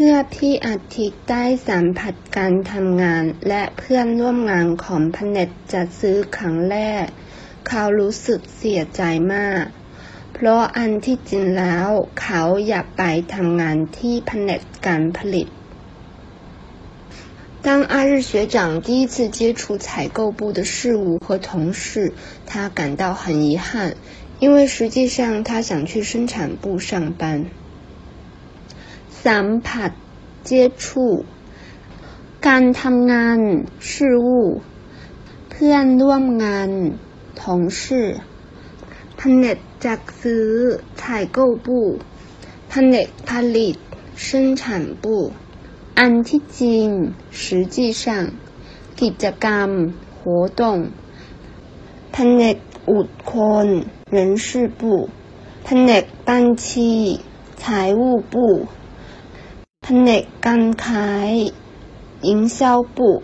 พื่อที่อาทิตย์ได้สัมผัสการทำงาน และเพื่อนร่วมงานของพเน็ตจะซื้อครั้งแรก เขารู้สึกเสียใจมาก เพราะอันที่จริงแล้วเขาอยากไปทำงานที่แผนกการผลิต当阿日学长第一次接触采购部的事务和同事，他感到很遗憾，因为实际上他想去生产部上班。 สัมผัส接触การทำงาน事务เพื่อนร่วมงาน同事แผนกจัดซื้อ采购部แผนกผลิต生产部อันที่จริง实际上กิจกรรม活动แผนกอุดคน人事部แผนกบัญชี财务部 他那刚开营销部